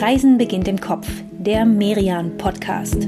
Reisen beginnt im Kopf, der Merian Podcast.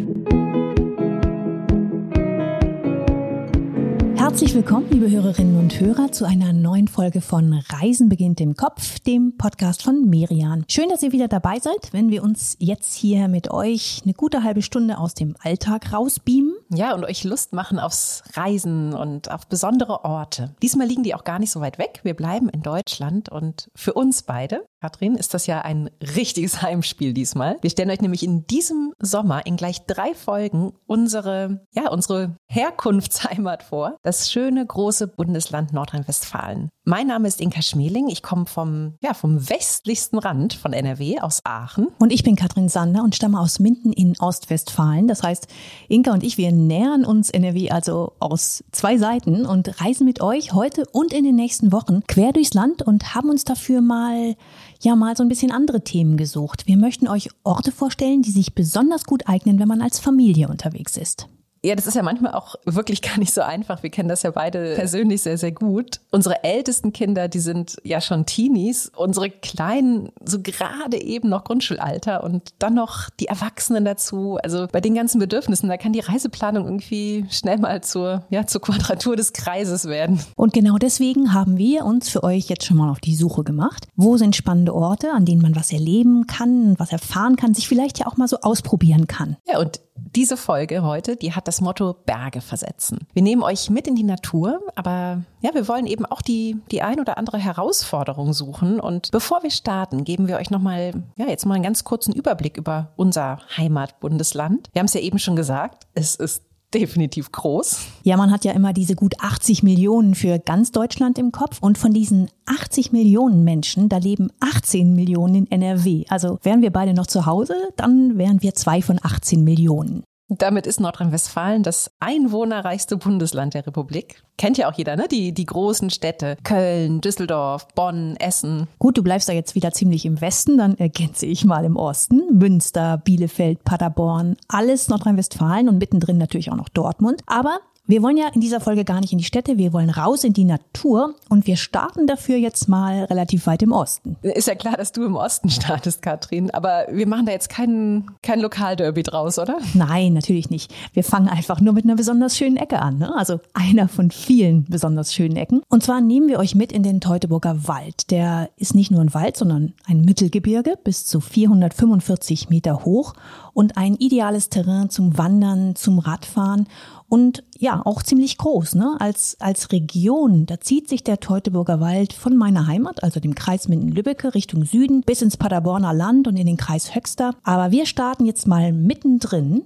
Herzlich willkommen, liebe Hörerinnen und Hörer, zu einer neuen Folge von Reisen beginnt im Kopf, dem Podcast von Merian. Schön, dass ihr wieder dabei seid, wenn wir uns jetzt hier mit euch eine gute halbe Stunde aus dem Alltag rausbeamen. Ja, und euch Lust machen aufs Reisen und auf besondere Orte. Diesmal liegen die auch gar nicht so weit weg. Wir bleiben in Deutschland und für uns beide, Katrin, ist das ja ein richtiges Heimspiel diesmal. Wir stellen euch nämlich in diesem Sommer in gleich drei Folgen unsere, ja, unsere Herkunftsheimat vor. Das das schöne große Bundesland Nordrhein-Westfalen. Mein Name ist Inka Schmeling. Ich komme vom, ja, vom westlichsten Rand von NRW aus Aachen. Und ich bin Katrin Sander und stamme aus Minden in Ostwestfalen. Das heißt, Inka und ich, wir nähern uns NRW also aus zwei Seiten und reisen mit euch heute und in den nächsten Wochen quer durchs Land und haben uns dafür mal, ja, mal so ein bisschen andere Themen gesucht. Wir möchten euch Orte vorstellen, die sich besonders gut eignen, wenn man als Familie unterwegs ist. Ja, das ist ja manchmal auch wirklich gar nicht so einfach. Wir kennen das ja beide persönlich sehr, sehr gut. Unsere ältesten Kinder, die sind ja schon Teenies. Unsere Kleinen so gerade eben noch Grundschulalter und dann noch die Erwachsenen dazu. Also bei den ganzen Bedürfnissen, da kann die Reiseplanung irgendwie schnell mal zur, ja, zur Quadratur des Kreises werden. Und genau deswegen haben wir uns für euch jetzt schon mal auf die Suche gemacht. Wo sind spannende Orte, an denen man was erleben kann, was erfahren kann, sich vielleicht ja auch mal so ausprobieren kann? Ja, und diese Folge heute, die hat das Motto Berge versetzen. Wir nehmen euch mit in die Natur, aber ja, wir wollen eben auch die, die ein oder andere Herausforderung suchen. Und bevor wir starten, geben wir euch nochmal, ja, jetzt mal einen ganz kurzen Überblick über unser Heimatbundesland. Wir haben es ja eben schon gesagt, es ist definitiv groß. Ja, man hat ja immer diese gut 80 Millionen für ganz Deutschland im Kopf. Und von diesen 80 Millionen Menschen, da leben 18 Millionen in NRW. Also wären wir beide noch zu Hause, dann wären wir zwei von 18 Millionen. Damit ist Nordrhein-Westfalen das einwohnerreichste Bundesland der Republik. Kennt ja auch jeder, ne? Die, die großen Städte. Köln, Düsseldorf, Bonn, Essen. Gut, du bleibst da jetzt wieder ziemlich im Westen, dann ergänze ich mal im Osten. Münster, Bielefeld, Paderborn, alles Nordrhein-Westfalen und mittendrin natürlich auch noch Dortmund. Aber wir wollen ja in dieser Folge gar nicht in die Städte, wir wollen raus in die Natur und wir starten dafür jetzt mal relativ weit im Osten. Ist ja klar, dass du im Osten startest, Katrin, aber wir machen da jetzt kein, kein Lokalderby draus, oder? Nein, natürlich nicht. Wir fangen einfach nur mit einer besonders schönen Ecke an, ne? also einer von vielen besonders schönen Ecken. Und zwar nehmen wir euch mit in den Teutoburger Wald. Der ist nicht nur ein Wald, sondern ein Mittelgebirge bis zu 445 Meter hoch und ein ideales Terrain zum Wandern, zum Radfahren und ja, auch ziemlich groß, ne? Als, als Region, da zieht sich der Teutoburger Wald von meiner Heimat, also dem Kreis Minden-Lübbecke, Richtung Süden bis ins Paderborner Land und in den Kreis Höxter. Aber wir starten jetzt mal mittendrin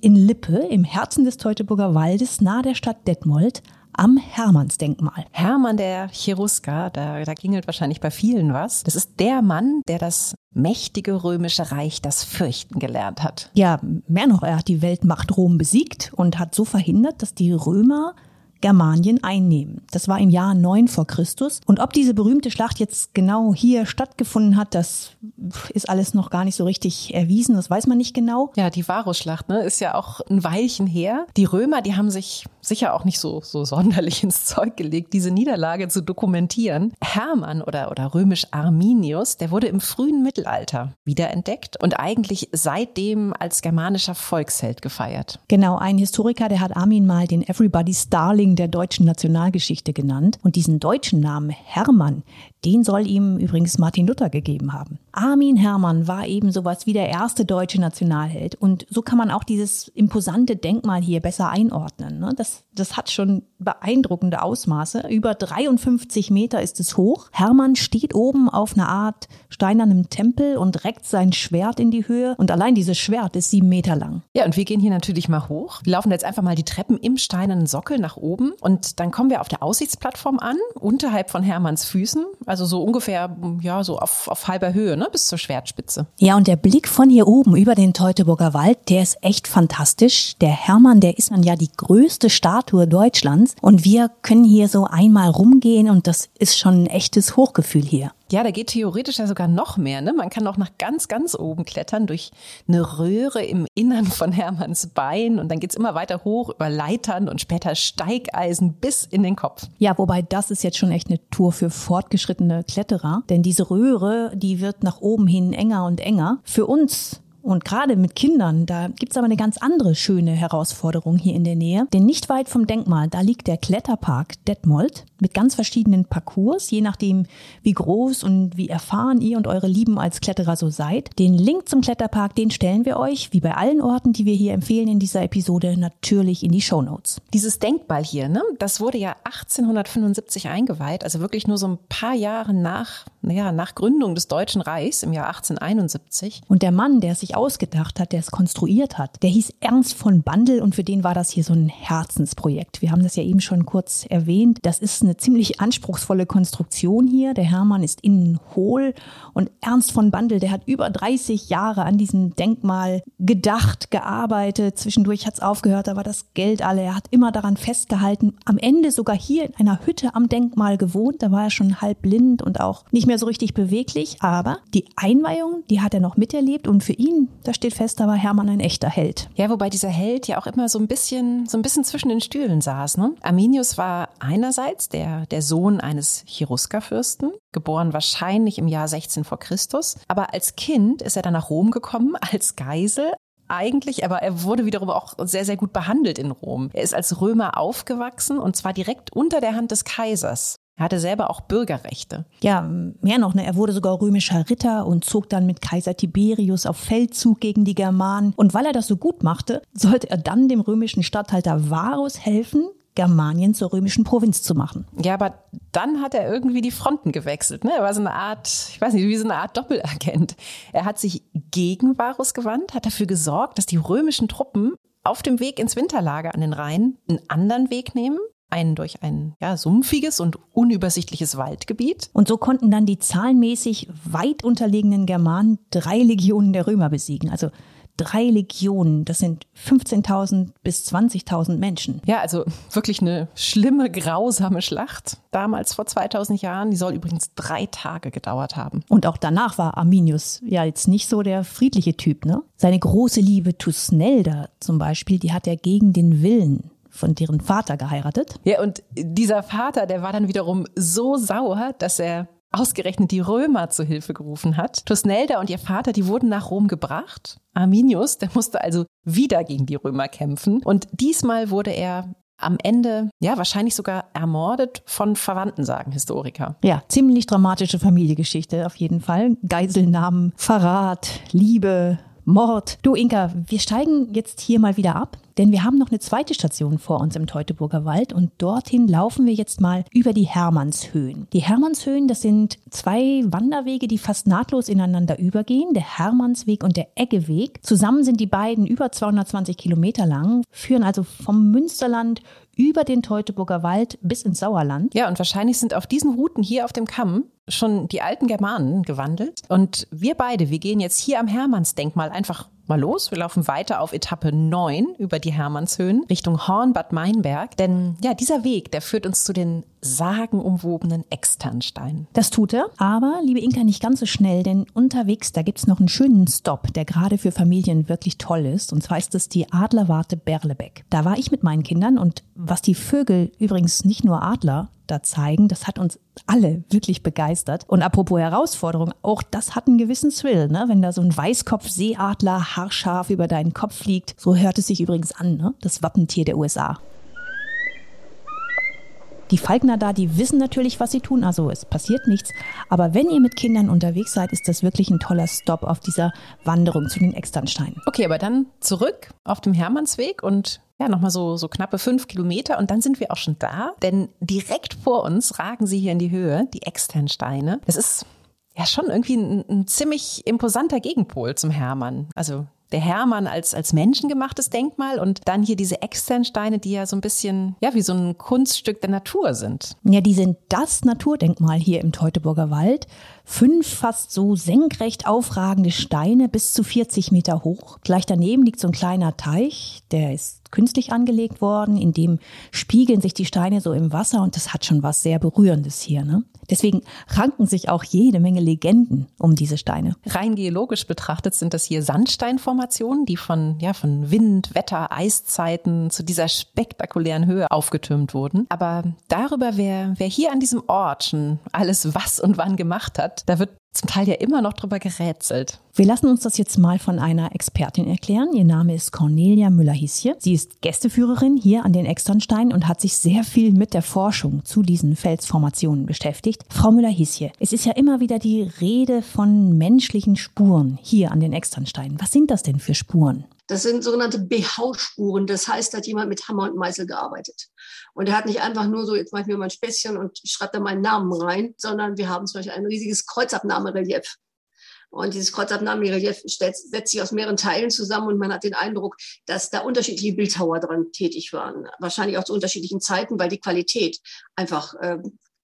in Lippe, im Herzen des Teutoburger Waldes, nahe der Stadt Detmold, am Hermannsdenkmal. Hermann der Cherusker, da, da klingelt wahrscheinlich bei vielen was. Das ist der Mann, der das mächtige römische Reich das Fürchten gelernt hat. Ja, mehr noch, er hat die Weltmacht Rom besiegt und hat so verhindert, dass die Römer Germanien einnehmen. Das war im Jahr 9 vor Christus. Und ob diese berühmte Schlacht jetzt genau hier stattgefunden hat, das ist alles noch gar nicht so richtig erwiesen. Das weiß man nicht genau. Ja, die Varusschlacht ne, ist ja auch ein Weilchen her. Die Römer, die haben sich sicher auch nicht so, so sonderlich ins Zeug gelegt, diese Niederlage zu dokumentieren. Hermann oder, oder römisch Arminius, der wurde im frühen Mittelalter wiederentdeckt und eigentlich seitdem als germanischer Volksheld gefeiert. Genau, ein Historiker, der hat Armin mal den Everybody's Darling der deutschen Nationalgeschichte genannt. Und diesen deutschen Namen Hermann, den soll ihm übrigens Martin Luther gegeben haben. Armin Hermann war eben sowas wie der erste deutsche Nationalheld. Und so kann man auch dieses imposante Denkmal hier besser einordnen. Ne? Das, das hat schon beeindruckende Ausmaße. Über 53 Meter ist es hoch. Hermann steht oben auf einer Art steinernem Tempel und reckt sein Schwert in die Höhe. Und allein dieses Schwert ist sieben Meter lang. Ja, und wir gehen hier natürlich mal hoch. Wir laufen jetzt einfach mal die Treppen im steinernen Sockel nach oben. Und dann kommen wir auf der Aussichtsplattform an, unterhalb von Hermanns Füßen also so ungefähr, ja, so auf, auf halber Höhe, ne, bis zur Schwertspitze. Ja, und der Blick von hier oben über den Teutoburger Wald, der ist echt fantastisch. Der Hermann, der ist dann ja die größte Statue Deutschlands und wir können hier so einmal rumgehen und das ist schon ein echtes Hochgefühl hier. Ja, da geht theoretisch ja sogar noch mehr. Ne? Man kann auch nach ganz, ganz oben klettern durch eine Röhre im Innern von Hermanns Bein und dann geht's immer weiter hoch über Leitern und später Steigeisen bis in den Kopf. Ja, wobei das ist jetzt schon echt eine Tour für fortgeschrittene Kletterer, denn diese Röhre, die wird nach oben hin enger und enger. Für uns und gerade mit Kindern, da gibt's aber eine ganz andere schöne Herausforderung hier in der Nähe. Denn nicht weit vom Denkmal, da liegt der Kletterpark Detmold mit ganz verschiedenen Parcours, je nachdem, wie groß und wie erfahren ihr und eure Lieben als Kletterer so seid. Den Link zum Kletterpark, den stellen wir euch, wie bei allen Orten, die wir hier empfehlen in dieser Episode, natürlich in die Show Notes. Dieses Denkmal hier, ne, das wurde ja 1875 eingeweiht, also wirklich nur so ein paar Jahre nach, naja, nach Gründung des Deutschen Reichs im Jahr 1871. Und der Mann, der sich sich ausgedacht hat, der es konstruiert hat, der hieß Ernst von Bandel und für den war das hier so ein Herzensprojekt. Wir haben das ja eben schon kurz erwähnt. Das ist eine ziemlich anspruchsvolle Konstruktion hier. Der Hermann ist innen hohl und Ernst von Bandel, der hat über 30 Jahre an diesem Denkmal gedacht, gearbeitet. Zwischendurch hat es aufgehört, da war das Geld alle. Er hat immer daran festgehalten. Am Ende sogar hier in einer Hütte am Denkmal gewohnt. Da war er schon halb blind und auch nicht mehr so richtig beweglich. Aber die Einweihung, die hat er noch miterlebt und für ihn da steht fest, da war Hermann ein echter Held. Ja, wobei dieser Held ja auch immer so ein bisschen, so ein bisschen zwischen den Stühlen saß. Ne? Arminius war einerseits der, der Sohn eines Cherusker-Fürsten, geboren wahrscheinlich im Jahr 16 vor Christus. Aber als Kind ist er dann nach Rom gekommen als Geisel, eigentlich, aber er wurde wiederum auch sehr, sehr gut behandelt in Rom. Er ist als Römer aufgewachsen und zwar direkt unter der Hand des Kaisers. Er hatte selber auch Bürgerrechte. Ja, mehr noch, ne? er wurde sogar römischer Ritter und zog dann mit Kaiser Tiberius auf Feldzug gegen die Germanen. Und weil er das so gut machte, sollte er dann dem römischen Statthalter Varus helfen, Germanien zur römischen Provinz zu machen. Ja, aber dann hat er irgendwie die Fronten gewechselt. Ne? Er war so eine Art, ich weiß nicht, wie so eine Art Doppelagent. Er hat sich gegen Varus gewandt, hat dafür gesorgt, dass die römischen Truppen auf dem Weg ins Winterlager an den Rhein einen anderen Weg nehmen einen durch ein ja, sumpfiges und unübersichtliches Waldgebiet. Und so konnten dann die zahlenmäßig weit unterlegenen Germanen drei Legionen der Römer besiegen. Also drei Legionen, das sind 15.000 bis 20.000 Menschen. Ja, also wirklich eine schlimme, grausame Schlacht. Damals vor 2000 Jahren. Die soll übrigens drei Tage gedauert haben. Und auch danach war Arminius ja jetzt nicht so der friedliche Typ, ne? Seine große Liebe Tusnelda zum Beispiel, die hat er gegen den Willen von deren Vater geheiratet. Ja, und dieser Vater, der war dann wiederum so sauer, dass er ausgerechnet die Römer zu Hilfe gerufen hat. Tusnelda und ihr Vater, die wurden nach Rom gebracht. Arminius, der musste also wieder gegen die Römer kämpfen. Und diesmal wurde er am Ende, ja, wahrscheinlich sogar ermordet von Verwandten, sagen Historiker. Ja, ziemlich dramatische Familiengeschichte auf jeden Fall. Geiselnahmen, Verrat, Liebe, Mord. Du Inka, wir steigen jetzt hier mal wieder ab, denn wir haben noch eine zweite Station vor uns im Teutoburger Wald und dorthin laufen wir jetzt mal über die Hermannshöhen. Die Hermannshöhen, das sind zwei Wanderwege, die fast nahtlos ineinander übergehen, der Hermannsweg und der Eggeweg. Zusammen sind die beiden über 220 Kilometer lang, führen also vom Münsterland über den Teutoburger Wald bis ins Sauerland. Ja, und wahrscheinlich sind auf diesen Routen hier auf dem Kamm schon die alten Germanen gewandelt. Und wir beide, wir gehen jetzt hier am Hermannsdenkmal einfach mal los. Wir laufen weiter auf Etappe 9 über die Hermannshöhen Richtung Horn-Bad Meinberg. Denn ja, dieser Weg, der führt uns zu den sagenumwobenen Externsteinen. Das tut er, aber liebe Inka, nicht ganz so schnell, denn unterwegs, da gibt's noch einen schönen Stop, der gerade für Familien wirklich toll ist. Und zwar ist es die Adlerwarte Berlebeck. Da war ich mit meinen Kindern und was die Vögel, übrigens nicht nur Adler, da zeigen. Das hat uns alle wirklich begeistert. Und apropos Herausforderung, auch das hat einen gewissen Thrill, ne? wenn da so ein Weißkopf-Seeadler haarscharf über deinen Kopf fliegt. So hört es sich übrigens an, ne? das Wappentier der USA. Die Falkner da, die wissen natürlich, was sie tun, also es passiert nichts. Aber wenn ihr mit Kindern unterwegs seid, ist das wirklich ein toller Stop auf dieser Wanderung zu den Externsteinen. Okay, aber dann zurück auf dem Hermannsweg und ja, nochmal so, so knappe fünf Kilometer und dann sind wir auch schon da, denn direkt vor uns ragen sie hier in die Höhe, die Externsteine. Das ist ja schon irgendwie ein, ein ziemlich imposanter Gegenpol zum Hermann. Also der Hermann als, als menschengemachtes Denkmal und dann hier diese Externsteine, die ja so ein bisschen, ja, wie so ein Kunststück der Natur sind. Ja, die sind das Naturdenkmal hier im Teutoburger Wald. Fünf fast so senkrecht aufragende Steine bis zu 40 Meter hoch. Gleich daneben liegt so ein kleiner Teich, der ist künstlich angelegt worden, in dem spiegeln sich die Steine so im Wasser und das hat schon was sehr Berührendes hier. Ne? Deswegen ranken sich auch jede Menge Legenden um diese Steine. Rein geologisch betrachtet sind das hier Sandsteinformationen, die von, ja, von Wind, Wetter, Eiszeiten zu dieser spektakulären Höhe aufgetürmt wurden. Aber darüber, wer, wer hier an diesem Ort schon alles was und wann gemacht hat, da wird zum Teil ja immer noch drüber gerätselt. Wir lassen uns das jetzt mal von einer Expertin erklären. Ihr Name ist Cornelia Müller-Hisje. Sie ist Gästeführerin hier an den Externsteinen und hat sich sehr viel mit der Forschung zu diesen Felsformationen beschäftigt. Frau Müller-Hisje, es ist ja immer wieder die Rede von menschlichen Spuren hier an den Externsteinen. Was sind das denn für Spuren? Das sind sogenannte BH-Spuren. Das heißt, da hat jemand mit Hammer und Meißel gearbeitet. Und er hat nicht einfach nur so, jetzt mache ich mir mal ein Späßchen und schreibe da meinen Namen rein, sondern wir haben zum Beispiel ein riesiges Kreuzabnahmerelief. Und dieses Kreuzabnahmerelief setzt sich aus mehreren Teilen zusammen und man hat den Eindruck, dass da unterschiedliche Bildhauer dran tätig waren. Wahrscheinlich auch zu unterschiedlichen Zeiten, weil die Qualität einfach äh,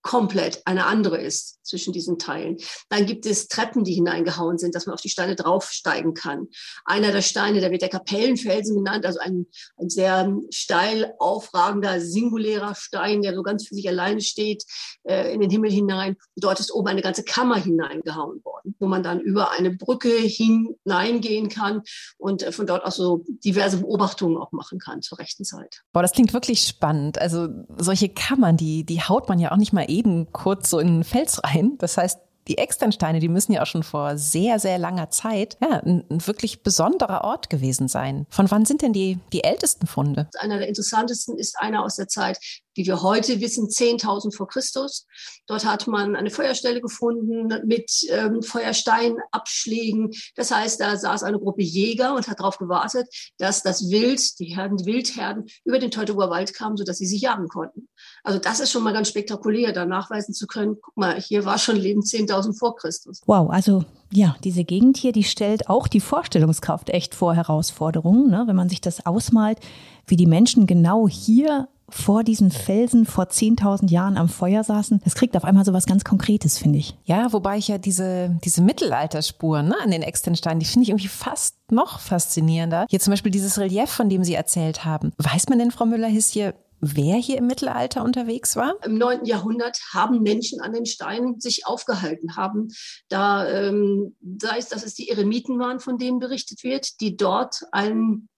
komplett eine andere ist zwischen diesen Teilen. Dann gibt es Treppen, die hineingehauen sind, dass man auf die Steine draufsteigen kann. Einer der Steine, der wird der Kapellenfelsen genannt, also ein, ein sehr steil aufragender, singulärer Stein, der so ganz für sich alleine steht, äh, in den Himmel hinein. Dort ist oben eine ganze Kammer hineingehauen worden, wo man dann über eine Brücke hineingehen kann und äh, von dort aus so diverse Beobachtungen auch machen kann zur rechten Zeit. Boah, das klingt wirklich spannend. Also solche Kammern, die, die haut man ja auch nicht mal eben kurz so in einen Fels rein. Das heißt, die Externsteine, die müssen ja auch schon vor sehr, sehr langer Zeit ja, ein, ein, wirklich besonderer Ort gewesen sein. Von wann sind denn die, die ältesten Funde? Einer der interessantesten ist einer aus der Zeit wie wir heute wissen, 10.000 vor Christus. Dort hat man eine Feuerstelle gefunden mit ähm, Feuersteinabschlägen. Das heißt, da saß eine Gruppe Jäger und hat darauf gewartet, dass das Wild, die Herden, die Wildherden über den Teutoburger Wald kamen, sodass sie sich jagen konnten. Also das ist schon mal ganz spektakulär, da nachweisen zu können, guck mal, hier war schon Leben 10.000 vor Christus. Wow, also ja, diese Gegend hier, die stellt auch die Vorstellungskraft echt vor Herausforderungen, ne? wenn man sich das ausmalt, wie die Menschen genau hier vor diesen Felsen vor 10.000 Jahren am Feuer saßen. Das kriegt auf einmal so was ganz Konkretes, finde ich. Ja, wobei ich ja diese, diese Mittelalterspuren ne, an den Externsteinen, die finde ich irgendwie fast noch faszinierender. Hier zum Beispiel dieses Relief, von dem Sie erzählt haben. Weiß man denn, Frau Müller-Hiss hier, wer hier im Mittelalter unterwegs war? Im 9. Jahrhundert haben Menschen an den Steinen sich aufgehalten, haben da, ähm, sei es, dass es die Eremiten waren, von denen berichtet wird, die dort ein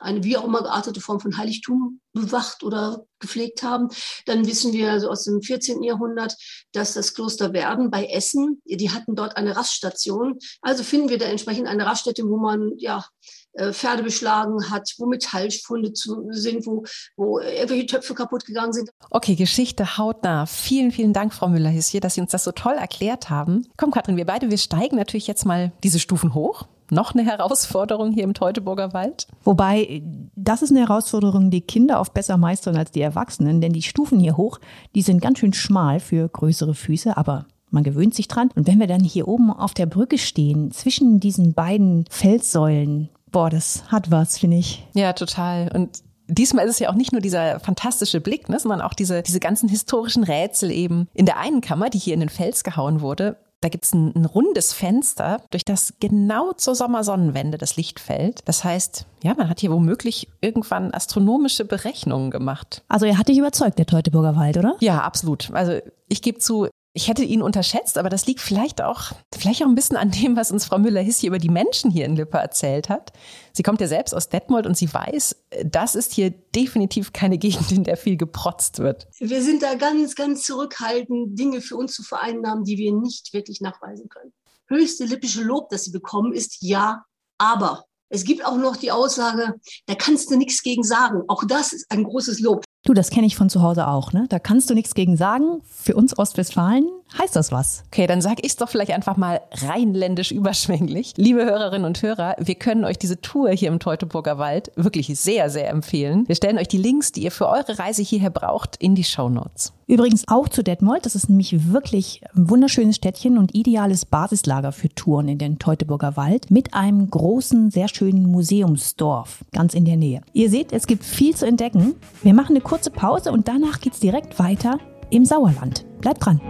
eine wie auch immer geartete Form von Heiligtum bewacht oder gepflegt haben. Dann wissen wir also aus dem 14. Jahrhundert, dass das Kloster Werden bei Essen, die hatten dort eine Raststation. Also finden wir da entsprechend eine Raststätte, wo man ja äh, Pferde beschlagen hat, wo Metallfunde zu, sind, wo, wo irgendwelche Töpfe kaputt gegangen sind. Okay, Geschichte hautnah. Vielen, vielen Dank, Frau Müller-Hisje, dass Sie uns das so toll erklärt haben. Komm, Katrin, wir beide, wir steigen natürlich jetzt mal diese Stufen hoch noch eine Herausforderung hier im Teutoburger Wald? Wobei, das ist eine Herausforderung, die Kinder oft besser meistern als die Erwachsenen, denn die Stufen hier hoch, die sind ganz schön schmal für größere Füße, aber man gewöhnt sich dran. Und wenn wir dann hier oben auf der Brücke stehen, zwischen diesen beiden Felssäulen, boah, das hat was, finde ich. Ja, total. Und diesmal ist es ja auch nicht nur dieser fantastische Blick, ne, sondern auch diese, diese ganzen historischen Rätsel eben. In der einen Kammer, die hier in den Fels gehauen wurde, da gibt's ein, ein rundes Fenster, durch das genau zur Sommersonnenwende das Licht fällt. Das heißt, ja, man hat hier womöglich irgendwann astronomische Berechnungen gemacht. Also er hat dich überzeugt, der Teutoburger Wald, oder? Ja, absolut. Also ich gebe zu, ich hätte ihn unterschätzt, aber das liegt vielleicht auch, vielleicht auch ein bisschen an dem, was uns Frau Müller-Hiss hier über die Menschen hier in Lippe erzählt hat. Sie kommt ja selbst aus Detmold und sie weiß, das ist hier definitiv keine Gegend, in der viel geprotzt wird. Wir sind da ganz, ganz zurückhaltend, Dinge für uns zu vereinnahmen, die wir nicht wirklich nachweisen können. Höchste lippische Lob, das sie bekommen, ist ja, aber. Es gibt auch noch die Aussage, da kannst du nichts gegen sagen. Auch das ist ein großes Lob. Du, das kenne ich von zu Hause auch, ne? Da kannst du nichts gegen sagen. Für uns Ostwestfalen heißt das was. Okay, dann sag ich's doch vielleicht einfach mal rheinländisch überschwänglich. Liebe Hörerinnen und Hörer, wir können euch diese Tour hier im Teutoburger Wald wirklich sehr, sehr empfehlen. Wir stellen euch die Links, die ihr für eure Reise hierher braucht, in die Show Notes. Übrigens auch zu Detmold. Das ist nämlich wirklich ein wunderschönes Städtchen und ideales Basislager für Touren in den Teutoburger Wald mit einem großen, sehr schönen Museumsdorf ganz in der Nähe. Ihr seht, es gibt viel zu entdecken. Wir machen eine kurze Pause und danach geht's direkt weiter im Sauerland. Bleibt dran.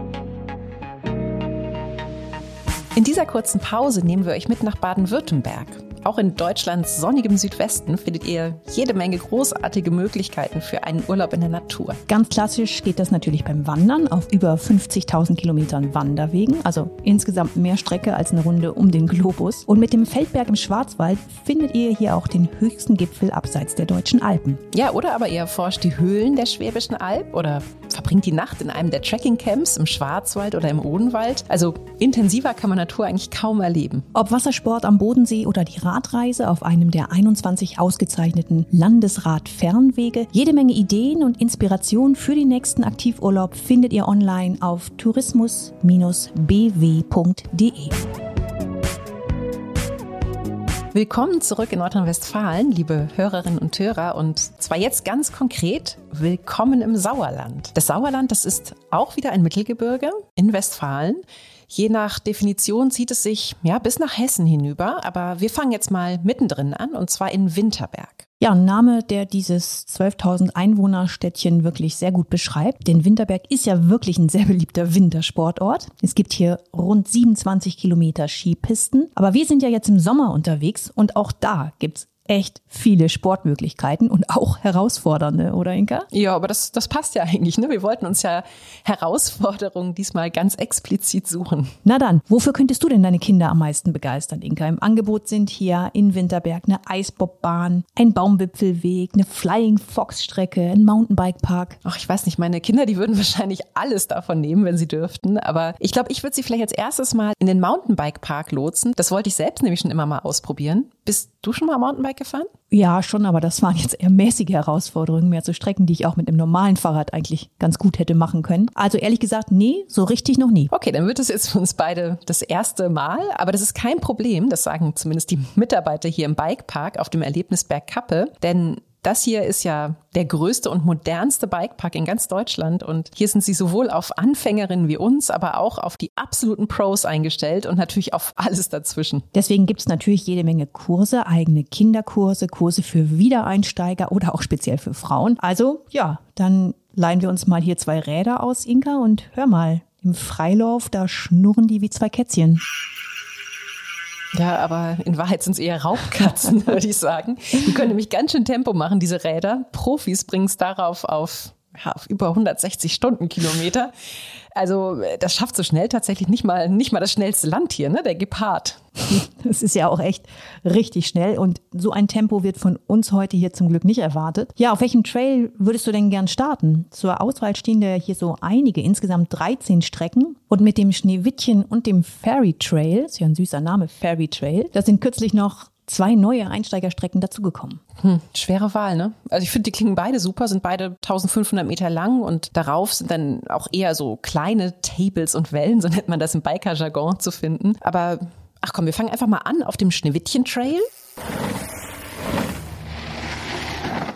In dieser kurzen Pause nehmen wir euch mit nach Baden-Württemberg. Auch in Deutschlands sonnigem Südwesten findet ihr jede Menge großartige Möglichkeiten für einen Urlaub in der Natur. Ganz klassisch geht das natürlich beim Wandern auf über 50.000 Kilometern Wanderwegen, also insgesamt mehr Strecke als eine Runde um den Globus. Und mit dem Feldberg im Schwarzwald findet ihr hier auch den höchsten Gipfel abseits der deutschen Alpen. Ja, oder aber ihr erforscht die Höhlen der Schwäbischen Alb oder verbringt die Nacht in einem der Trekkingcamps im Schwarzwald oder im Odenwald. Also intensiver kann man Natur eigentlich kaum erleben. Ob Wassersport am Bodensee oder die Radreise auf einem der 21 ausgezeichneten Landesrad-Fernwege, jede Menge Ideen und Inspiration für den nächsten Aktivurlaub findet ihr online auf tourismus-bw.de. Willkommen zurück in Nordrhein-Westfalen, liebe Hörerinnen und Hörer. Und zwar jetzt ganz konkret, willkommen im Sauerland. Das Sauerland, das ist auch wieder ein Mittelgebirge in Westfalen. Je nach Definition zieht es sich ja bis nach Hessen hinüber, aber wir fangen jetzt mal mittendrin an und zwar in Winterberg. Ja, ein Name, der dieses 12.000 Einwohnerstädtchen wirklich sehr gut beschreibt. Denn Winterberg ist ja wirklich ein sehr beliebter Wintersportort. Es gibt hier rund 27 Kilometer Skipisten. Aber wir sind ja jetzt im Sommer unterwegs und auch da gibt's echt viele Sportmöglichkeiten und auch herausfordernde, oder Inka? Ja, aber das, das passt ja eigentlich. Ne? Wir wollten uns ja Herausforderungen diesmal ganz explizit suchen. Na dann, wofür könntest du denn deine Kinder am meisten begeistern, Inka? Im Angebot sind hier in Winterberg eine Eisbobbahn, ein Baumwipfelweg, eine Flying Fox Strecke, ein Mountainbike-Park. Ach, ich weiß nicht, meine Kinder, die würden wahrscheinlich alles davon nehmen, wenn sie dürften. Aber ich glaube, ich würde sie vielleicht als erstes mal in den Mountainbike-Park lotsen. Das wollte ich selbst nämlich schon immer mal ausprobieren. Bist du schon mal Mountainbike gefahren? Ja, schon, aber das waren jetzt eher mäßige Herausforderungen, mehr zu Strecken, die ich auch mit einem normalen Fahrrad eigentlich ganz gut hätte machen können. Also ehrlich gesagt, nee, so richtig noch nie. Okay, dann wird es jetzt für uns beide das erste Mal, aber das ist kein Problem, das sagen zumindest die Mitarbeiter hier im Bikepark auf dem Erlebnisberg Kappe, denn das hier ist ja der größte und modernste Bikepark in ganz Deutschland und hier sind sie sowohl auf Anfängerinnen wie uns, aber auch auf die absoluten Pros eingestellt und natürlich auf alles dazwischen. Deswegen gibt's natürlich jede Menge Kurse, eigene Kinderkurse, Kurse für Wiedereinsteiger oder auch speziell für Frauen. Also ja, dann leihen wir uns mal hier zwei Räder aus, Inka, und hör mal, im Freilauf, da schnurren die wie zwei Kätzchen. Ja, aber in Wahrheit sind es eher Raubkatzen, würde ich sagen. Die können nämlich ganz schön Tempo machen, diese Räder. Profis bringen es darauf auf, auf über 160 Stundenkilometer. Also das schafft so schnell tatsächlich nicht mal, nicht mal das schnellste Land hier, ne? der Gepard. Das ist ja auch echt richtig schnell und so ein Tempo wird von uns heute hier zum Glück nicht erwartet. Ja, auf welchem Trail würdest du denn gern starten? Zur Auswahl stehen da hier so einige, insgesamt 13 Strecken und mit dem Schneewittchen und dem Fairy Trail, ist ja ein süßer Name, Fairy Trail, da sind kürzlich noch zwei neue Einsteigerstrecken dazugekommen. Hm, schwere Wahl, ne? Also ich finde, die klingen beide super, sind beide 1500 Meter lang und darauf sind dann auch eher so kleine Tables und Wellen, so nennt man das im Biker-Jargon zu finden. Aber ach komm, wir fangen einfach mal an auf dem Schneewittchen-Trail.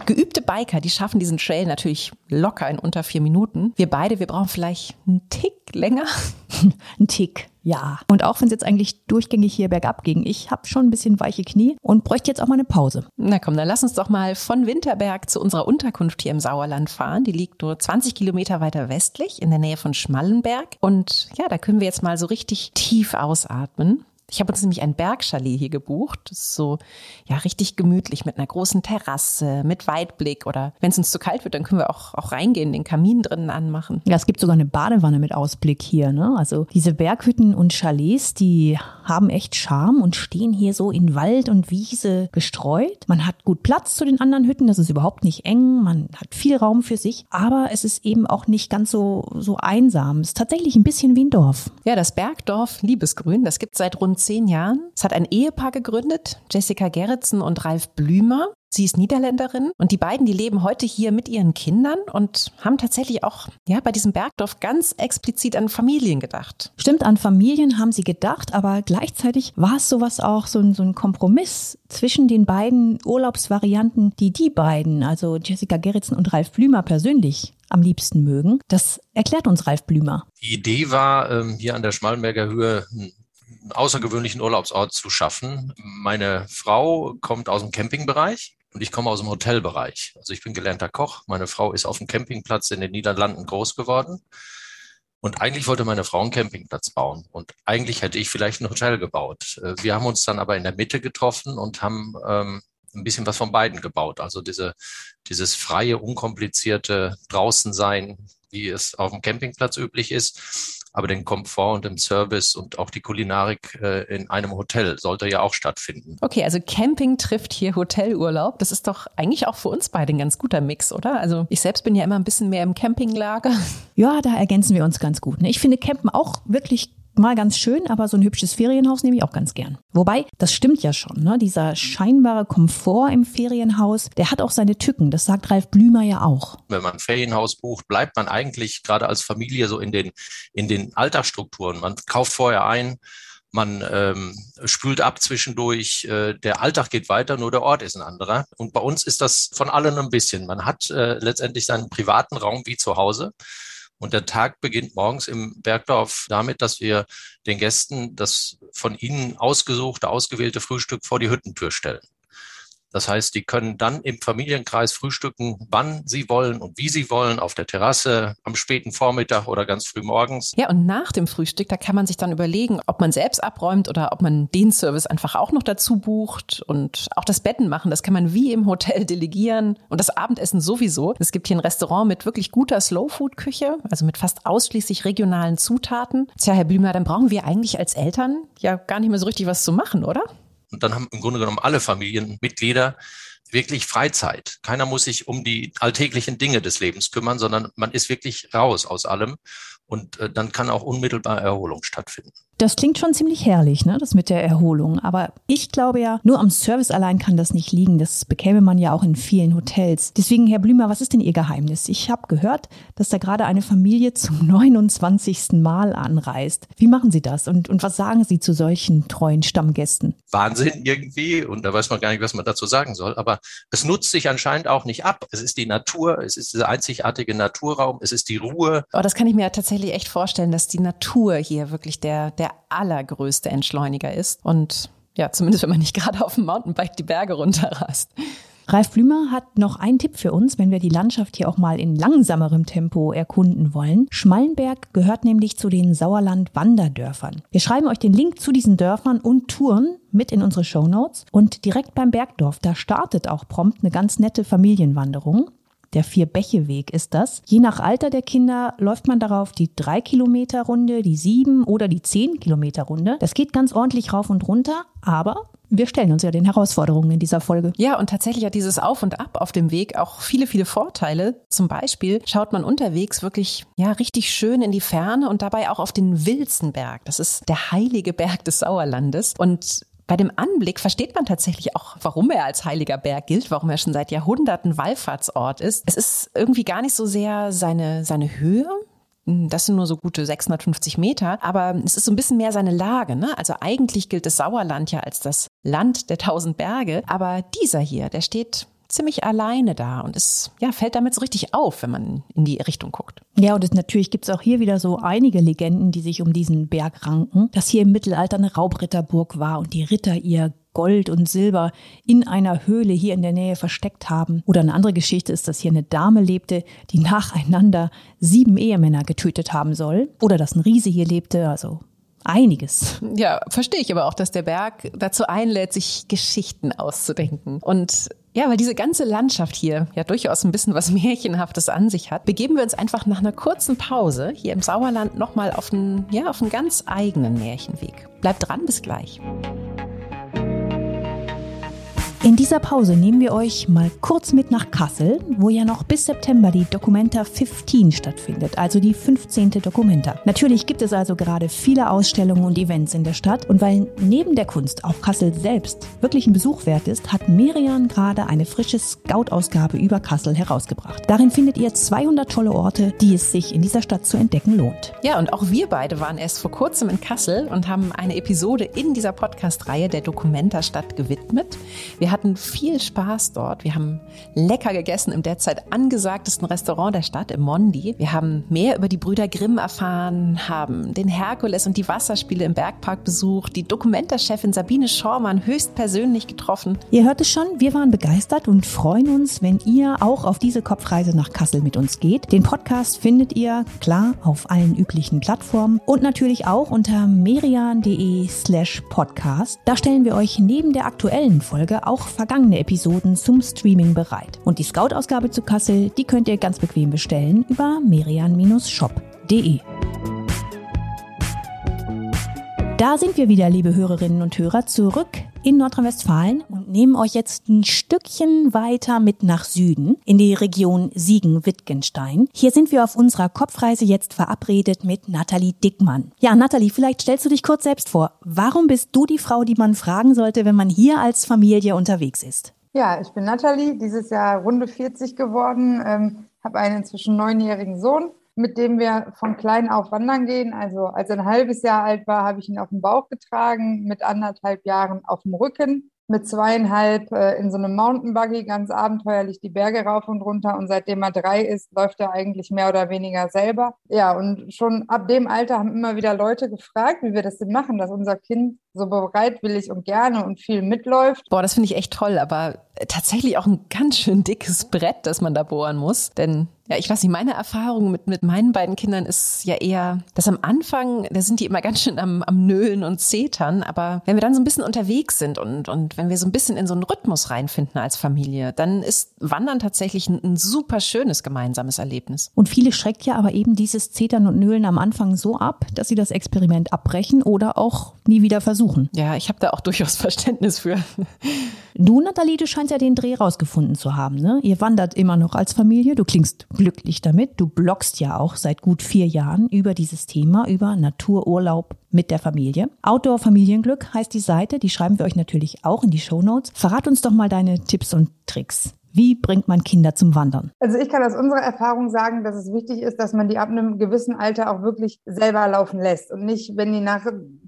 Geübte Biker, die schaffen diesen Trail natürlich locker in unter vier Minuten. Wir beide, wir brauchen vielleicht einen Tick länger. Ein Tick, ja. Und auch wenn es jetzt eigentlich durchgängig hier bergab ging, ich habe schon ein bisschen weiche Knie und bräuchte jetzt auch mal eine Pause. Na komm, dann lass uns doch mal von Winterberg zu unserer Unterkunft hier im Sauerland fahren. Die liegt nur 20 Kilometer weiter westlich in der Nähe von Schmallenberg. Und ja, da können wir jetzt mal so richtig tief ausatmen. Ich habe uns nämlich ein Bergchalet hier gebucht. Das ist so ja richtig gemütlich mit einer großen Terrasse, mit Weitblick oder wenn es uns zu kalt wird, dann können wir auch, auch reingehen, den Kamin drinnen anmachen. Ja, es gibt sogar eine Badewanne mit Ausblick hier. Ne? Also diese Berghütten und Chalets, die haben echt Charme und stehen hier so in Wald und Wiese gestreut. Man hat gut Platz zu den anderen Hütten, das ist überhaupt nicht eng, man hat viel Raum für sich, aber es ist eben auch nicht ganz so, so einsam. Es ist tatsächlich ein bisschen wie ein Dorf. Ja, das Bergdorf Liebesgrün, das gibt seit rund zehn Jahren. Es hat ein Ehepaar gegründet, Jessica Gerritsen und Ralf Blümer. Sie ist Niederländerin und die beiden, die leben heute hier mit ihren Kindern und haben tatsächlich auch ja bei diesem Bergdorf ganz explizit an Familien gedacht. Stimmt, an Familien haben sie gedacht, aber gleichzeitig war es sowas auch so ein, so ein Kompromiss zwischen den beiden Urlaubsvarianten, die die beiden, also Jessica Gerritsen und Ralf Blümer persönlich am liebsten mögen. Das erklärt uns Ralf Blümer. Die Idee war, ähm, hier an der Schmallenberger Höhe einen außergewöhnlichen Urlaubsort zu schaffen. Meine Frau kommt aus dem Campingbereich und ich komme aus dem Hotelbereich. Also ich bin gelernter Koch. Meine Frau ist auf dem Campingplatz in den Niederlanden groß geworden. Und eigentlich wollte meine Frau einen Campingplatz bauen. Und eigentlich hätte ich vielleicht ein Hotel gebaut. Äh, wir haben uns dann aber in der Mitte getroffen und haben ähm, ein bisschen was von beiden gebaut. Also diese, dieses freie, unkomplizierte Draußensein, wie es auf dem Campingplatz üblich ist. Aber den Komfort und den Service und auch die Kulinarik äh, in einem Hotel sollte ja auch stattfinden. Okay, also Camping trifft hier Hotelurlaub. Das ist doch eigentlich auch für uns beide ein ganz guter Mix, oder? Also ich selbst bin ja immer ein bisschen mehr im Campinglager. Ja, da ergänzen wir uns ganz gut. Ne? Ich finde Campen auch wirklich mal ganz schön, aber so ein hübsches Ferienhaus nehme ich auch ganz gern. Wobei, das stimmt ja schon, ne? dieser scheinbare Komfort im Ferienhaus, der hat auch seine Tücken. Das sagt Ralf Blümer ja auch. Wenn man ein Ferienhaus bucht, bleibt man eigentlich gerade als Familie so in den, in den Alltagsstrukturen. Man kauft vorher ein, man ähm, spült ab zwischendurch, äh, der Alltag geht weiter, nur der Ort ist ein anderer. Und bei uns ist das von allen ein bisschen. Man hat äh, letztendlich seinen privaten Raum wie zu Hause. Und der Tag beginnt morgens im Bergdorf damit, dass wir den Gästen das von ihnen ausgesuchte, ausgewählte Frühstück vor die Hüttentür stellen. Das heißt, die können dann im Familienkreis frühstücken, wann sie wollen und wie sie wollen, auf der Terrasse, am späten Vormittag oder ganz früh morgens. Ja, und nach dem Frühstück, da kann man sich dann überlegen, ob man selbst abräumt oder ob man den Service einfach auch noch dazu bucht und auch das Betten machen, das kann man wie im Hotel delegieren und das Abendessen sowieso. Es gibt hier ein Restaurant mit wirklich guter Slow-Food-Küche, also mit fast ausschließlich regionalen Zutaten. Tja, Herr Blümer, dann brauchen wir eigentlich als Eltern ja gar nicht mehr so richtig was zu machen, oder? Und dann haben im Grunde genommen alle Familienmitglieder wirklich Freizeit. Keiner muss sich um die alltäglichen Dinge des Lebens kümmern, sondern man ist wirklich raus aus allem und äh, dann kann auch unmittelbar Erholung stattfinden. Das klingt schon ziemlich herrlich, ne, das mit der Erholung. Aber ich glaube ja, nur am Service allein kann das nicht liegen. Das bekäme man ja auch in vielen Hotels. Deswegen, Herr Blümer, was ist denn Ihr Geheimnis? Ich habe gehört, dass da gerade eine Familie zum 29. Mal anreist. Wie machen Sie das? Und, und was sagen Sie zu solchen treuen Stammgästen? Wahnsinn irgendwie. Und da weiß man gar nicht, was man dazu sagen soll. Aber es nutzt sich anscheinend auch nicht ab. Es ist die Natur, es ist dieser einzigartige Naturraum, es ist die Ruhe. Oh, das kann ich mir ja tatsächlich echt vorstellen, dass die Natur hier wirklich der, der allergrößte Entschleuniger ist. Und ja, zumindest wenn man nicht gerade auf dem Mountainbike die Berge runterrast. Ralf Blümer hat noch einen Tipp für uns, wenn wir die Landschaft hier auch mal in langsamerem Tempo erkunden wollen. Schmallenberg gehört nämlich zu den Sauerland-Wanderdörfern. Wir schreiben euch den Link zu diesen Dörfern und Touren mit in unsere Show Notes. Und direkt beim Bergdorf, da startet auch prompt eine ganz nette Familienwanderung. Der Vier-Bäche-Weg ist das. Je nach Alter der Kinder läuft man darauf die 3-Kilometer-Runde, die 7 oder die 10-Kilometer-Runde. Das geht ganz ordentlich rauf und runter, aber wir stellen uns ja den Herausforderungen in dieser Folge. Ja, und tatsächlich hat dieses Auf und Ab auf dem Weg auch viele, viele Vorteile. Zum Beispiel schaut man unterwegs wirklich, ja, richtig schön in die Ferne und dabei auch auf den Wilzenberg. Das ist der heilige Berg des Sauerlandes. Und bei dem Anblick versteht man tatsächlich auch, warum er als heiliger Berg gilt, warum er schon seit Jahrhunderten Wallfahrtsort ist. Es ist irgendwie gar nicht so sehr seine, seine Höhe, das sind nur so gute 650 Meter, aber es ist so ein bisschen mehr seine Lage. Ne? Also eigentlich gilt das Sauerland ja als das Land der tausend Berge, aber dieser hier, der steht ziemlich alleine da und es ja, fällt damit so richtig auf, wenn man in die Richtung guckt. Ja, und es, natürlich gibt es auch hier wieder so einige Legenden, die sich um diesen Berg ranken, dass hier im Mittelalter eine Raubritterburg war und die Ritter ihr Gold und Silber in einer Höhle hier in der Nähe versteckt haben. Oder eine andere Geschichte ist, dass hier eine Dame lebte, die nacheinander sieben Ehemänner getötet haben soll. Oder dass ein Riese hier lebte, also einiges. Ja, verstehe ich aber auch, dass der Berg dazu einlädt, sich Geschichten auszudenken. Und ja, weil diese ganze Landschaft hier ja durchaus ein bisschen was Märchenhaftes an sich hat, begeben wir uns einfach nach einer kurzen Pause hier im Sauerland nochmal auf einen, ja, auf einen ganz eigenen Märchenweg. Bleibt dran, bis gleich. In dieser Pause nehmen wir euch mal kurz mit nach Kassel, wo ja noch bis September die Documenta 15 stattfindet, also die 15. Documenta. Natürlich gibt es also gerade viele Ausstellungen und Events in der Stadt und weil neben der Kunst auch Kassel selbst wirklich ein Besuch wert ist, hat Merian gerade eine frische Scout-Ausgabe über Kassel herausgebracht. Darin findet ihr 200 tolle Orte, die es sich in dieser Stadt zu entdecken lohnt. Ja, und auch wir beide waren erst vor kurzem in Kassel und haben eine Episode in dieser Podcast-Reihe der Documenta Stadt gewidmet. Wir hatten viel Spaß dort. Wir haben lecker gegessen im derzeit angesagtesten Restaurant der Stadt, im Mondi. Wir haben mehr über die Brüder Grimm erfahren, haben den Herkules und die Wasserspiele im Bergpark besucht, die Dokumentarchefin Sabine Schormann höchstpersönlich getroffen. Ihr hört es schon, wir waren begeistert und freuen uns, wenn ihr auch auf diese Kopfreise nach Kassel mit uns geht. Den Podcast findet ihr, klar, auf allen üblichen Plattformen und natürlich auch unter merian.de slash podcast. Da stellen wir euch neben der aktuellen Folge auch vergangene Episoden zum Streaming bereit. Und die Scout-Ausgabe zu Kassel, die könnt ihr ganz bequem bestellen über merian-shop.de. Da sind wir wieder, liebe Hörerinnen und Hörer, zurück in Nordrhein-Westfalen und nehmen euch jetzt ein Stückchen weiter mit nach Süden in die Region Siegen-Wittgenstein. Hier sind wir auf unserer Kopfreise jetzt verabredet mit Nathalie Dickmann. Ja, Nathalie, vielleicht stellst du dich kurz selbst vor. Warum bist du die Frau, die man fragen sollte, wenn man hier als Familie unterwegs ist? Ja, ich bin Nathalie, dieses Jahr runde 40 geworden, ähm, habe einen inzwischen neunjährigen Sohn mit dem wir von klein auf wandern gehen. Also als er ein halbes Jahr alt war, habe ich ihn auf dem Bauch getragen, mit anderthalb Jahren auf dem Rücken, mit zweieinhalb äh, in so einem Mountainbuggy ganz abenteuerlich die Berge rauf und runter. Und seitdem er drei ist, läuft er eigentlich mehr oder weniger selber. Ja, und schon ab dem Alter haben immer wieder Leute gefragt, wie wir das denn machen, dass unser Kind so bereitwillig und gerne und viel mitläuft. Boah, das finde ich echt toll, aber tatsächlich auch ein ganz schön dickes Brett, das man da bohren muss. Denn ja, ich weiß nicht, meine Erfahrung mit, mit meinen beiden Kindern ist ja eher, dass am Anfang, da sind die immer ganz schön am, am Nölen und Zetern, aber wenn wir dann so ein bisschen unterwegs sind und, und wenn wir so ein bisschen in so einen Rhythmus reinfinden als Familie, dann ist Wandern tatsächlich ein, ein super schönes gemeinsames Erlebnis. Und viele schreckt ja aber eben dieses Zetern und Nölen am Anfang so ab, dass sie das Experiment abbrechen oder auch nie wieder versuchen. Ja, ich habe da auch durchaus Verständnis für. Du, Nathalie, du scheinst ja den Dreh rausgefunden zu haben. Ne? Ihr wandert immer noch als Familie. Du klingst glücklich damit. Du bloggst ja auch seit gut vier Jahren über dieses Thema, über Natururlaub mit der Familie. Outdoor Familienglück heißt die Seite. Die schreiben wir euch natürlich auch in die Show Notes. Verrat uns doch mal deine Tipps und Tricks. Wie bringt man Kinder zum Wandern? Also ich kann aus unserer Erfahrung sagen, dass es wichtig ist, dass man die ab einem gewissen Alter auch wirklich selber laufen lässt und nicht, wenn die nach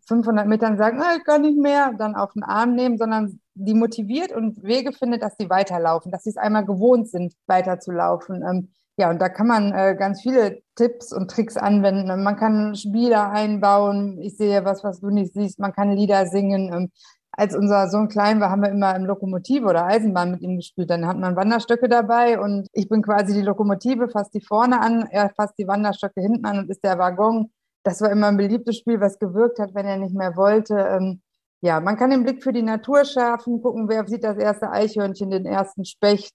500 Metern sagen, ich kann nicht mehr, dann auf den Arm nehmen, sondern die motiviert und Wege findet, dass sie weiterlaufen, dass sie es einmal gewohnt sind, weiterzulaufen. Ja, und da kann man äh, ganz viele Tipps und Tricks anwenden. Man kann Spiele einbauen. Ich sehe was, was du nicht siehst. Man kann Lieder singen. Ähm, als unser Sohn klein war, haben wir immer im Lokomotive oder Eisenbahn mit ihm gespielt. Dann hat man Wanderstöcke dabei und ich bin quasi die Lokomotive, fasst die vorne an, er fasst die Wanderstöcke hinten an und ist der Waggon. Das war immer ein beliebtes Spiel, was gewirkt hat, wenn er nicht mehr wollte. Ähm, ja, man kann den Blick für die Natur schärfen, gucken, wer sieht das erste Eichhörnchen, den ersten Specht,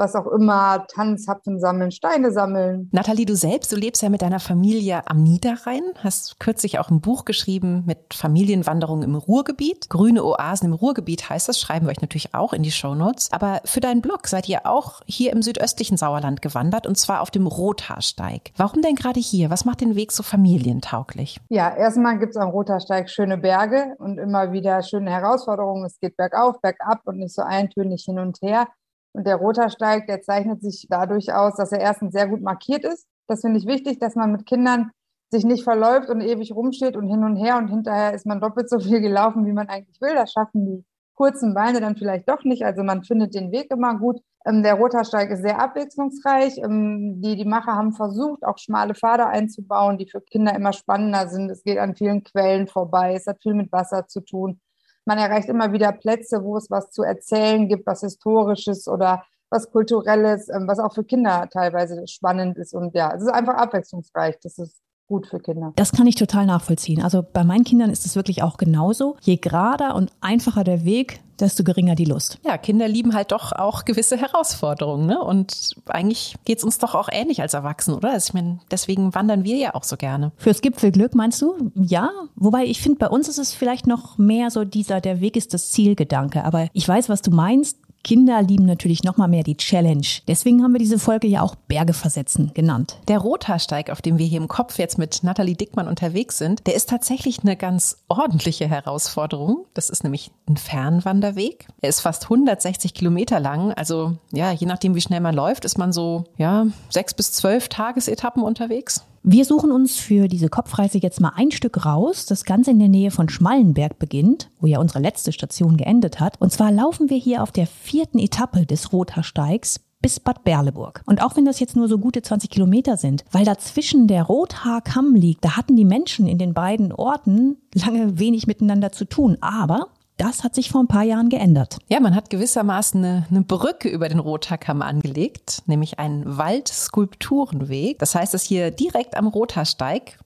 was auch immer, Tanzhapfen sammeln, Steine sammeln. Nathalie, du selbst, du lebst ja mit deiner Familie am Niederrhein, hast kürzlich auch ein Buch geschrieben mit Familienwanderung im Ruhrgebiet. Grüne Oasen im Ruhrgebiet heißt das, schreiben wir euch natürlich auch in die Shownotes. Aber für deinen Blog seid ihr auch hier im südöstlichen Sauerland gewandert und zwar auf dem Rothaarsteig. Warum denn gerade hier? Was macht den Weg so familientauglich? Ja, erstmal gibt es am Rothaarsteig schöne Berge und immer wieder schöne Herausforderungen. Es geht bergauf, bergab und nicht so eintönig hin und her. Und der Rotersteig, der zeichnet sich dadurch aus, dass er erstens sehr gut markiert ist. Das finde ich wichtig, dass man mit Kindern sich nicht verläuft und ewig rumsteht und hin und her und hinterher ist man doppelt so viel gelaufen, wie man eigentlich will. Das schaffen die kurzen Beine dann vielleicht doch nicht. Also man findet den Weg immer gut. Ähm, der Rotersteig ist sehr abwechslungsreich. Ähm, die, die Macher haben versucht, auch schmale Pfade einzubauen, die für Kinder immer spannender sind. Es geht an vielen Quellen vorbei. Es hat viel mit Wasser zu tun man erreicht immer wieder Plätze, wo es was zu erzählen gibt, was Historisches oder was Kulturelles, ähm, was auch für Kinder teilweise spannend ist. Und ja, es ist einfach abwechslungsreich. Das ist gut für Kinder. Das kann ich total nachvollziehen. Also bei meinen Kindern ist es wirklich auch genauso. Je gerader und einfacher der Weg, desto geringer die Lust. Ja, Kinder lieben halt doch auch gewisse Herausforderungen. Ne? Und eigentlich geht es uns doch auch ähnlich als Erwachsene, oder? Also ich meine, deswegen wandern wir ja auch so gerne. Fürs Gipfelglück meinst du? Ja. Wobei ich finde, bei uns ist es vielleicht noch mehr so dieser, der Weg ist das Zielgedanke. Aber ich weiß, was du meinst. Kinder lieben natürlich noch mal mehr die Challenge. Deswegen haben wir diese Folge ja auch Berge versetzen genannt. Der Rothaarsteig, auf dem wir hier im Kopf jetzt mit Nathalie Dickmann unterwegs sind, der ist tatsächlich eine ganz ordentliche Herausforderung. Das ist nämlich ein Fernwanderweg. Er ist fast 160 Kilometer lang. Also ja, je nachdem, wie schnell man läuft, ist man so ja sechs bis zwölf Tagesetappen unterwegs. Wir suchen uns für diese Kopfreise jetzt mal ein Stück raus, das Ganze in der Nähe von Schmallenberg beginnt, wo ja unsere letzte Station geendet hat. Und zwar laufen wir hier auf der vierten Etappe des Rothaarsteigs bis Bad Berleburg. Und auch wenn das jetzt nur so gute 20 Kilometer sind, weil dazwischen der Rothaarkamm liegt, da hatten die Menschen in den beiden Orten lange wenig miteinander zu tun. Aber das hat sich vor ein paar Jahren geändert. Ja, man hat gewissermaßen eine, eine Brücke über den Rothaarkamm angelegt, nämlich einen Waldskulpturenweg. Das heißt, dass hier direkt am Rothaarsteig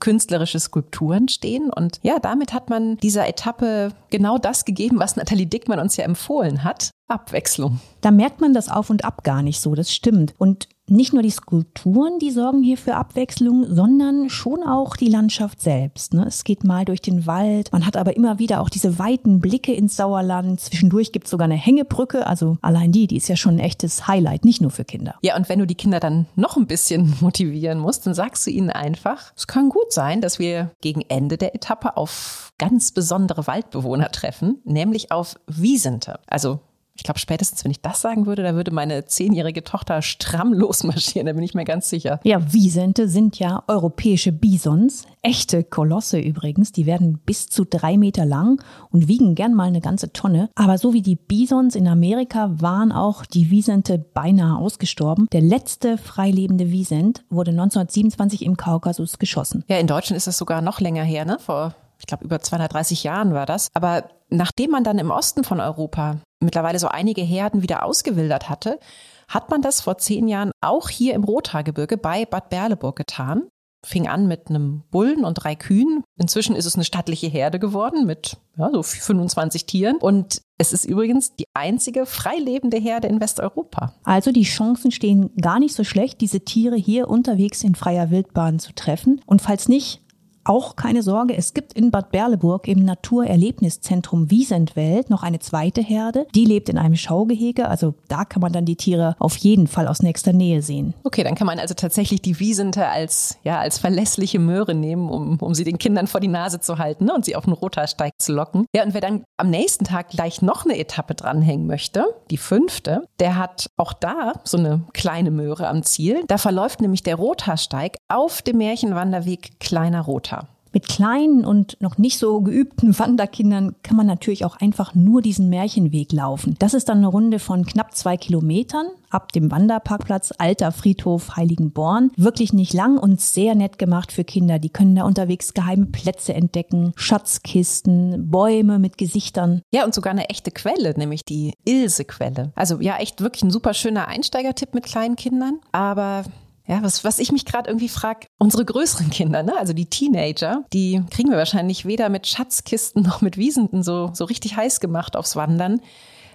künstlerische Skulpturen stehen. Und ja, damit hat man dieser Etappe genau das gegeben, was Nathalie Dickmann uns ja empfohlen hat. Abwechslung. Da merkt man das Auf und Ab gar nicht so, das stimmt. Und nicht nur die Skulpturen, die sorgen hier für Abwechslung, sondern schon auch die Landschaft selbst. Ne? Es geht mal durch den Wald, man hat aber immer wieder auch diese weiten Blicke ins Sauerland. Zwischendurch gibt es sogar eine Hängebrücke, also allein die, die ist ja schon ein echtes Highlight, nicht nur für Kinder. Ja, und wenn du die Kinder dann noch ein bisschen motivieren musst, dann sagst du ihnen einfach, es kann gut sein, dass wir gegen Ende der Etappe auf ganz besondere Waldbewohner treffen, nämlich auf Wiesente. Also ich glaube, spätestens, wenn ich das sagen würde, da würde meine zehnjährige Tochter stramm losmarschieren, da bin ich mir ganz sicher. Ja, Wiesente sind ja europäische Bisons, echte Kolosse übrigens. Die werden bis zu drei Meter lang und wiegen gern mal eine ganze Tonne. Aber so wie die Bisons in Amerika waren auch die Wiesente beinahe ausgestorben. Der letzte freilebende Wiesent wurde 1927 im Kaukasus geschossen. Ja, in Deutschland ist das sogar noch länger her, ne? Vor ich glaube, über 230 Jahren war das. Aber nachdem man dann im Osten von Europa mittlerweile so einige Herden wieder ausgewildert hatte, hat man das vor zehn Jahren auch hier im Rothaargebirge bei Bad Berleburg getan. Fing an mit einem Bullen und drei Kühen. Inzwischen ist es eine stattliche Herde geworden mit ja, so 25 Tieren. Und es ist übrigens die einzige freilebende Herde in Westeuropa. Also die Chancen stehen gar nicht so schlecht, diese Tiere hier unterwegs in freier Wildbahn zu treffen. Und falls nicht, auch keine Sorge, es gibt in Bad Berleburg im Naturerlebniszentrum Wiesentwelt noch eine zweite Herde. Die lebt in einem Schaugehege, also da kann man dann die Tiere auf jeden Fall aus nächster Nähe sehen. Okay, dann kann man also tatsächlich die Wiesente als, ja, als verlässliche Möhre nehmen, um, um sie den Kindern vor die Nase zu halten ne, und sie auf den Rotersteig zu locken. Ja, und wer dann am nächsten Tag gleich noch eine Etappe dranhängen möchte, die fünfte, der hat auch da so eine kleine Möhre am Ziel. Da verläuft nämlich der Rothaarsteig auf dem Märchenwanderweg Kleiner Rothaar. Mit kleinen und noch nicht so geübten Wanderkindern kann man natürlich auch einfach nur diesen Märchenweg laufen. Das ist dann eine Runde von knapp zwei Kilometern ab dem Wanderparkplatz Alter Friedhof Heiligenborn. Wirklich nicht lang und sehr nett gemacht für Kinder. Die können da unterwegs geheime Plätze entdecken, Schatzkisten, Bäume mit Gesichtern. Ja, und sogar eine echte Quelle, nämlich die Ilse-Quelle. Also ja, echt wirklich ein super schöner Einsteigertipp mit kleinen Kindern. Aber ja, was, was ich mich gerade irgendwie frage, unsere größeren Kinder, ne? also die Teenager, die kriegen wir wahrscheinlich weder mit Schatzkisten noch mit Wiesenden so, so richtig heiß gemacht aufs Wandern.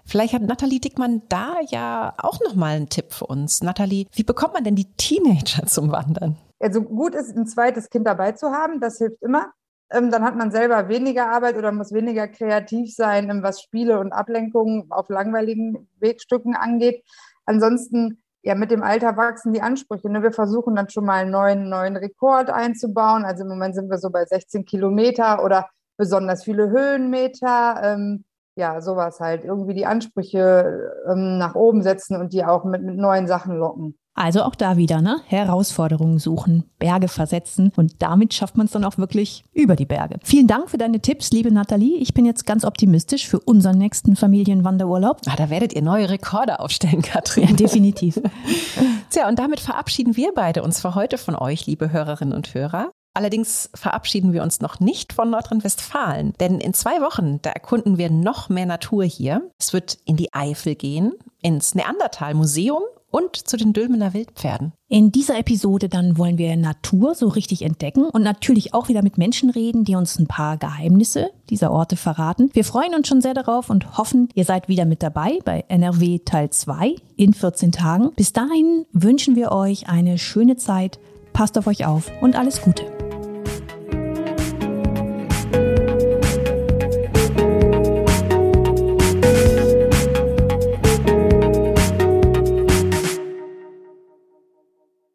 Vielleicht hat Nathalie Dickmann da ja auch nochmal einen Tipp für uns. Nathalie, wie bekommt man denn die Teenager zum Wandern? Also gut ist, ein zweites Kind dabei zu haben, das hilft immer. Ähm, dann hat man selber weniger Arbeit oder muss weniger kreativ sein, was Spiele und Ablenkungen auf langweiligen Wegstücken angeht. Ansonsten ja, mit dem Alter wachsen die Ansprüche. Ne? Wir versuchen dann schon mal einen neuen, neuen Rekord einzubauen. Also im Moment sind wir so bei 16 Kilometer oder besonders viele Höhenmeter. Ähm, ja, sowas halt. Irgendwie die Ansprüche ähm, nach oben setzen und die auch mit, mit neuen Sachen locken. Also auch da wieder, ne? Herausforderungen suchen, Berge versetzen und damit schafft man es dann auch wirklich über die Berge. Vielen Dank für deine Tipps, liebe Nathalie. Ich bin jetzt ganz optimistisch für unseren nächsten Familienwanderurlaub. Ah, da werdet ihr neue Rekorde aufstellen, Katrin. Ja, definitiv. Tja, und damit verabschieden wir beide uns für heute von euch, liebe Hörerinnen und Hörer. Allerdings verabschieden wir uns noch nicht von Nordrhein-Westfalen, denn in zwei Wochen, da erkunden wir noch mehr Natur hier. Es wird in die Eifel gehen, ins Neandertal-Museum und zu den Dülmener Wildpferden. In dieser Episode dann wollen wir Natur so richtig entdecken und natürlich auch wieder mit Menschen reden, die uns ein paar Geheimnisse dieser Orte verraten. Wir freuen uns schon sehr darauf und hoffen, ihr seid wieder mit dabei bei NRW Teil 2 in 14 Tagen. Bis dahin wünschen wir euch eine schöne Zeit, passt auf euch auf und alles Gute.